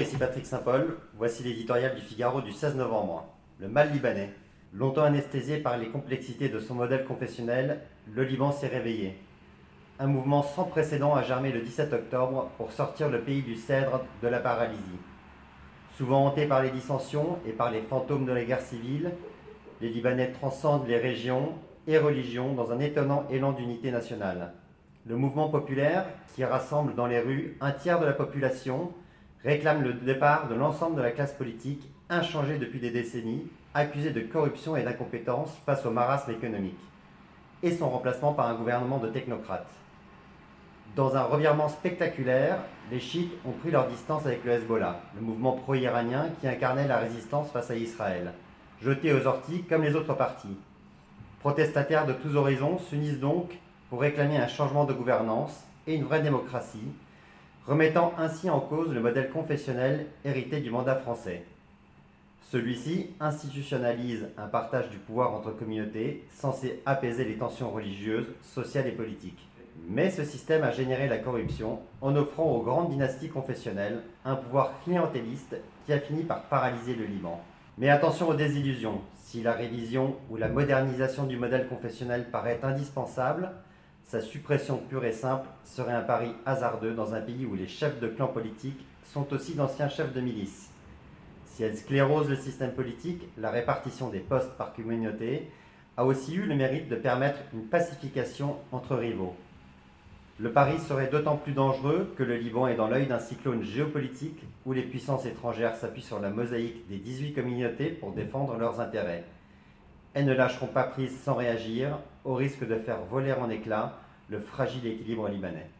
ici Patrick Saint-Paul. Voici l'éditorial du Figaro du 16 novembre. Le mal libanais. Longtemps anesthésié par les complexités de son modèle confessionnel, le Liban s'est réveillé. Un mouvement sans précédent a germé le 17 octobre pour sortir le pays du cèdre de la paralysie. Souvent hanté par les dissensions et par les fantômes de la guerre civile, les Libanais transcendent les régions et religions dans un étonnant élan d'unité nationale. Le mouvement populaire, qui rassemble dans les rues un tiers de la population, réclame le départ de l'ensemble de la classe politique, inchangée depuis des décennies, accusée de corruption et d'incompétence face au marasme économique, et son remplacement par un gouvernement de technocrates. Dans un revirement spectaculaire, les chiites ont pris leur distance avec le Hezbollah, le mouvement pro-iranien qui incarnait la résistance face à Israël, jeté aux orties comme les autres partis. Protestataires de tous horizons s'unissent donc pour réclamer un changement de gouvernance et une vraie démocratie, remettant ainsi en cause le modèle confessionnel hérité du mandat français. Celui-ci institutionnalise un partage du pouvoir entre communautés censé apaiser les tensions religieuses, sociales et politiques. Mais ce système a généré la corruption en offrant aux grandes dynasties confessionnelles un pouvoir clientéliste qui a fini par paralyser le Liban. Mais attention aux désillusions. Si la révision ou la modernisation du modèle confessionnel paraît indispensable, sa suppression pure et simple serait un pari hasardeux dans un pays où les chefs de clans politiques sont aussi d'anciens chefs de milice. Si elle sclérose le système politique, la répartition des postes par communauté a aussi eu le mérite de permettre une pacification entre rivaux. Le pari serait d'autant plus dangereux que le Liban est dans l'œil d'un cyclone géopolitique où les puissances étrangères s'appuient sur la mosaïque des 18 communautés pour défendre leurs intérêts. Elles ne lâcheront pas prise sans réagir, au risque de faire voler en éclats le fragile équilibre libanais.